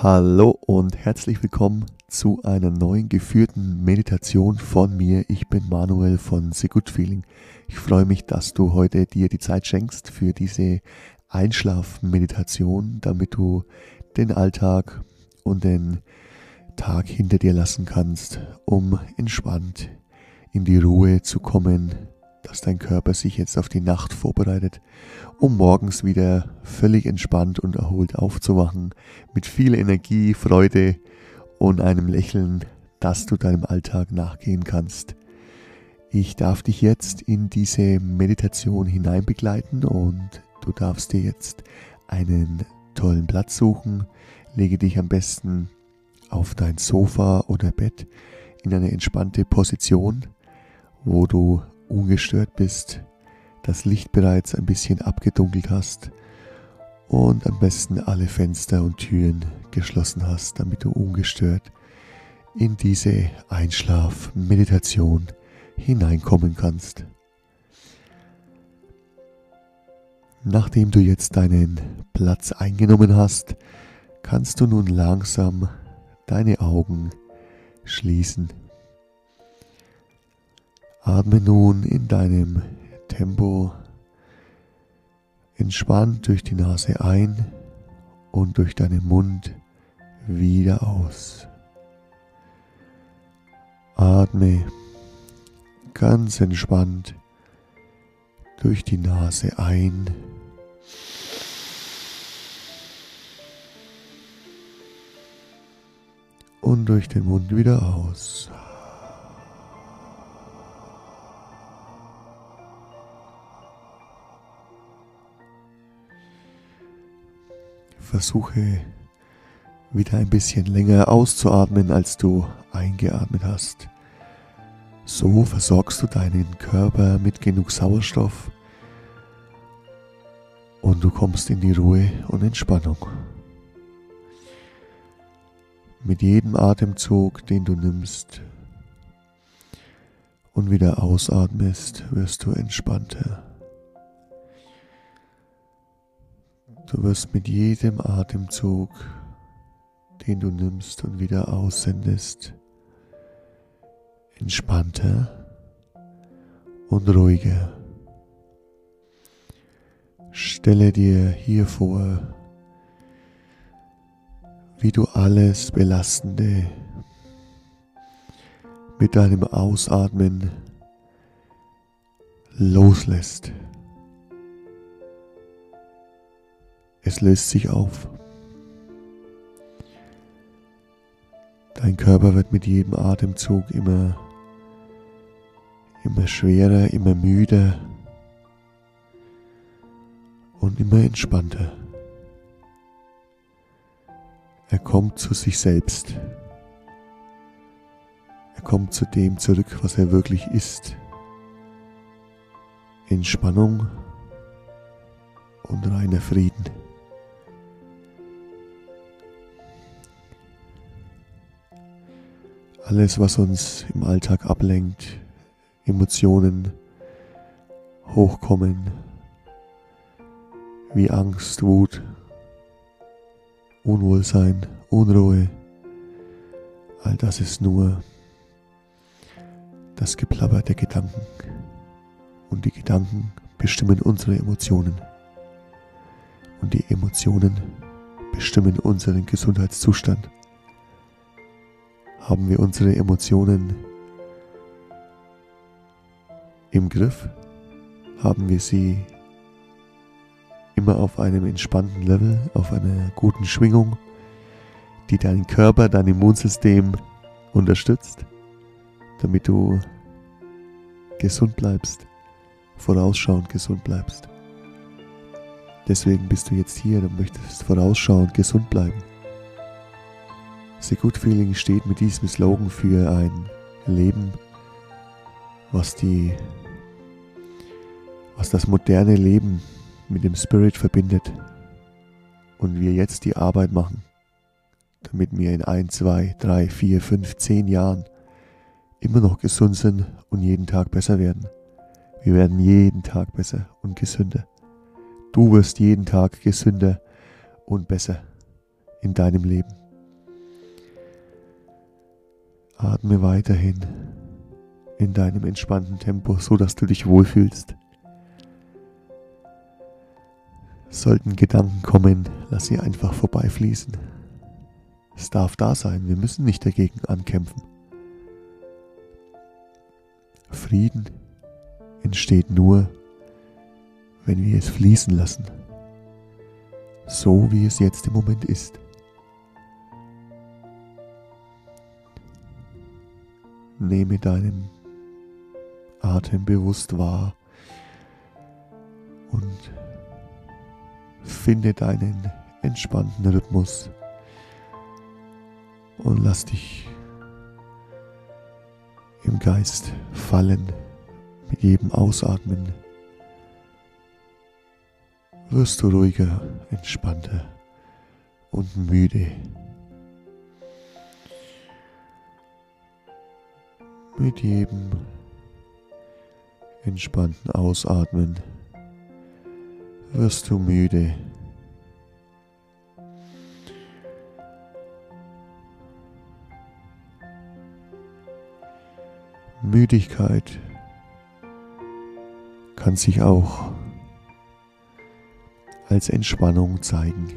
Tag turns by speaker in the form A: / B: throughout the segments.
A: Hallo und herzlich willkommen zu einer neuen geführten Meditation von mir. Ich bin Manuel von The Good Feeling. Ich freue mich, dass du heute dir die Zeit schenkst für diese Einschlafmeditation, damit du den Alltag und den Tag hinter dir lassen kannst, um entspannt in die Ruhe zu kommen, dass dein Körper sich jetzt auf die Nacht vorbereitet, um morgens wieder völlig entspannt und erholt aufzuwachen, mit viel Energie, Freude und einem Lächeln, dass du deinem Alltag nachgehen kannst. Ich darf dich jetzt in diese Meditation hineinbegleiten und du darfst dir jetzt einen tollen Platz suchen. Lege dich am besten auf dein Sofa oder Bett in eine entspannte Position, wo du ungestört bist, das Licht bereits ein bisschen abgedunkelt hast und am besten alle Fenster und Türen geschlossen hast, damit du ungestört in diese Einschlaf-Meditation hineinkommen kannst. Nachdem du jetzt deinen Platz eingenommen hast, kannst du nun langsam deine Augen schließen. Atme nun in deinem Tempo entspannt durch die Nase ein und durch deinen Mund wieder aus. Atme ganz entspannt durch die Nase ein. Und durch den Mund wieder aus. Versuche wieder ein bisschen länger auszuatmen, als du eingeatmet hast. So versorgst du deinen Körper mit genug Sauerstoff und du kommst in die Ruhe und Entspannung. Mit jedem Atemzug, den du nimmst und wieder ausatmest, wirst du entspannter. Du wirst mit jedem Atemzug, den du nimmst und wieder aussendest, entspannter und ruhiger. Stelle dir hier vor, wie du alles Belastende mit deinem Ausatmen loslässt. Es löst sich auf. Dein Körper wird mit jedem Atemzug immer, immer schwerer, immer müder und immer entspannter. Er kommt zu sich selbst. Er kommt zu dem zurück, was er wirklich ist. Entspannung und reiner Frieden. Alles, was uns im Alltag ablenkt, Emotionen hochkommen, wie Angst, Wut, Unwohlsein, Unruhe, all das ist nur das Geplapper der Gedanken. Und die Gedanken bestimmen unsere Emotionen. Und die Emotionen bestimmen unseren Gesundheitszustand haben wir unsere Emotionen im Griff? Haben wir sie immer auf einem entspannten Level, auf einer guten Schwingung, die deinen Körper, dein Immunsystem unterstützt, damit du gesund bleibst, vorausschauend gesund bleibst. Deswegen bist du jetzt hier und möchtest vorausschauend gesund bleiben. The Good Feeling steht mit diesem Slogan für ein Leben, was die, was das moderne Leben mit dem Spirit verbindet. Und wir jetzt die Arbeit machen, damit wir in ein, zwei, drei, vier, fünf, zehn Jahren immer noch gesund sind und jeden Tag besser werden. Wir werden jeden Tag besser und gesünder. Du wirst jeden Tag gesünder und besser in deinem Leben. Atme weiterhin in deinem entspannten Tempo, so dass du dich wohlfühlst. Sollten Gedanken kommen, lass sie einfach vorbeifließen. Es darf da sein, wir müssen nicht dagegen ankämpfen. Frieden entsteht nur, wenn wir es fließen lassen, so wie es jetzt im Moment ist. Nehme deinen Atem bewusst wahr und finde deinen entspannten Rhythmus und lass dich im Geist fallen mit jedem Ausatmen. Wirst du ruhiger, entspannter und müde. Mit jedem entspannten Ausatmen wirst du müde. Müdigkeit kann sich auch als Entspannung zeigen.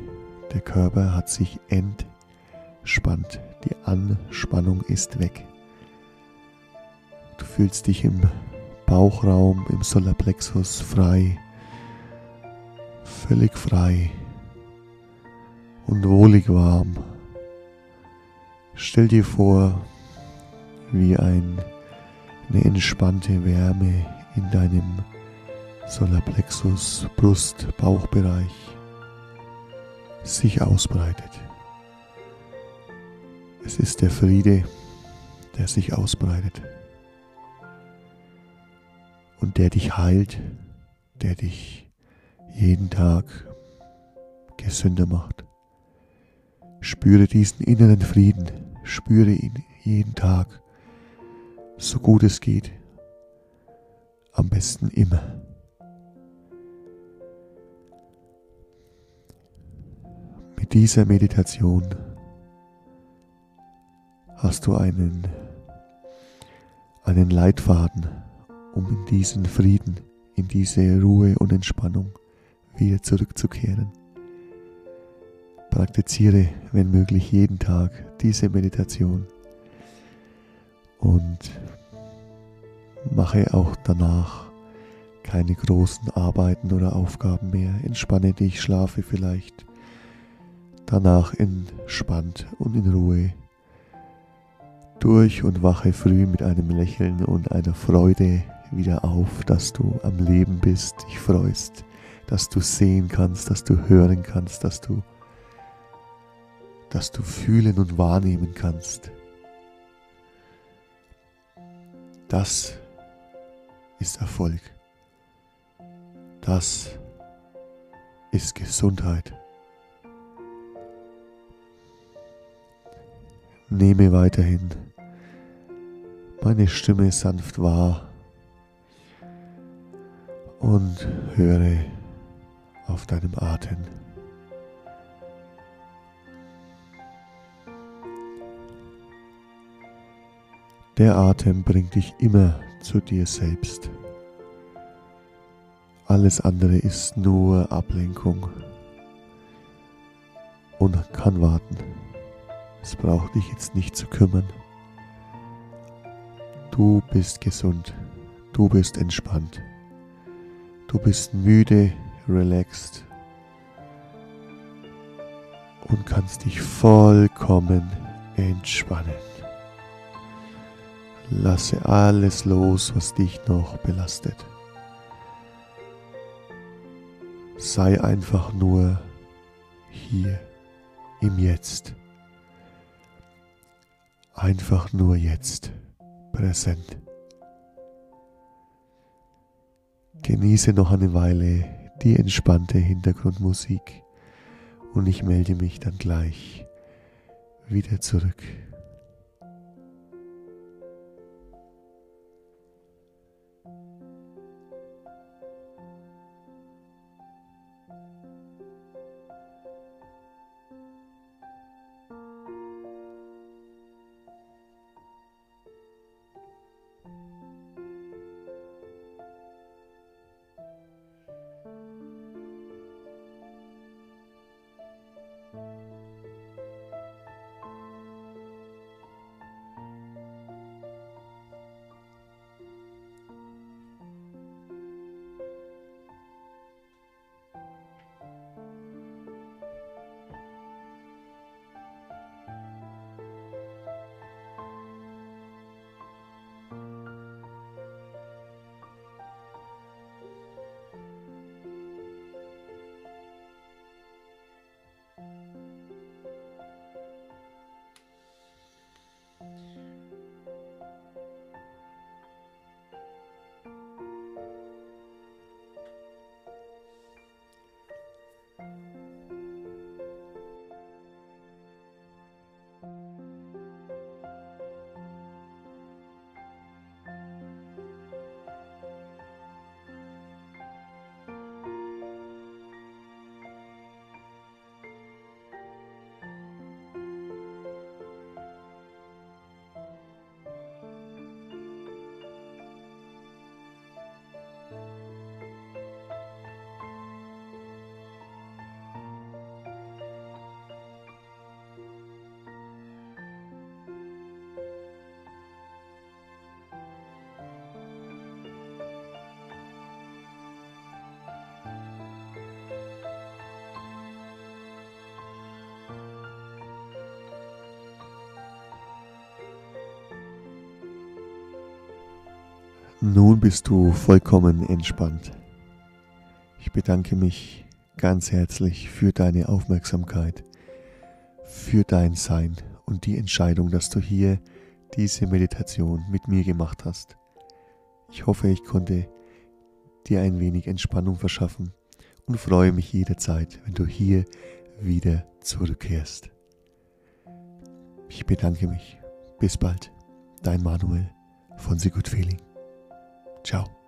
A: Der Körper hat sich entspannt. Die Anspannung ist weg. Fühlst dich im Bauchraum, im Solarplexus frei, völlig frei und wohlig warm. Stell dir vor, wie ein eine entspannte Wärme in deinem Solarplexus, Brust, Bauchbereich sich ausbreitet. Es ist der Friede, der sich ausbreitet und der dich heilt, der dich jeden Tag gesünder macht. Spüre diesen inneren Frieden, spüre ihn jeden Tag so gut es geht. Am besten immer. Mit dieser Meditation hast du einen, einen Leitfaden, um in diesen Frieden, in diese Ruhe und Entspannung wieder zurückzukehren. Praktiziere, wenn möglich, jeden Tag diese Meditation und mache auch danach keine großen Arbeiten oder Aufgaben mehr. Entspanne dich, schlafe vielleicht danach entspannt und in Ruhe durch und wache früh mit einem Lächeln und einer Freude wieder auf, dass du am Leben bist, dich freust, dass du sehen kannst, dass du hören kannst, dass du dass du fühlen und wahrnehmen kannst. Das ist Erfolg. Das ist Gesundheit. Nehme weiterhin meine Stimme sanft wahr und höre auf deinem Atem. Der Atem bringt dich immer zu dir selbst. Alles andere ist nur Ablenkung und kann warten. Es braucht dich jetzt nicht zu kümmern. Du bist gesund, du bist entspannt, du bist müde, relaxed und kannst dich vollkommen entspannen. Lasse alles los, was dich noch belastet. Sei einfach nur hier im Jetzt. Einfach nur jetzt präsent. Genieße noch eine Weile die entspannte Hintergrundmusik und ich melde mich dann gleich wieder zurück. Nun bist du vollkommen entspannt. Ich bedanke mich ganz herzlich für deine Aufmerksamkeit, für dein Sein und die Entscheidung, dass du hier diese Meditation mit mir gemacht hast. Ich hoffe, ich konnte dir ein wenig Entspannung verschaffen und freue mich jederzeit, wenn du hier wieder zurückkehrst. Ich bedanke mich. Bis bald. Dein Manuel von Good Feeling. Ciao.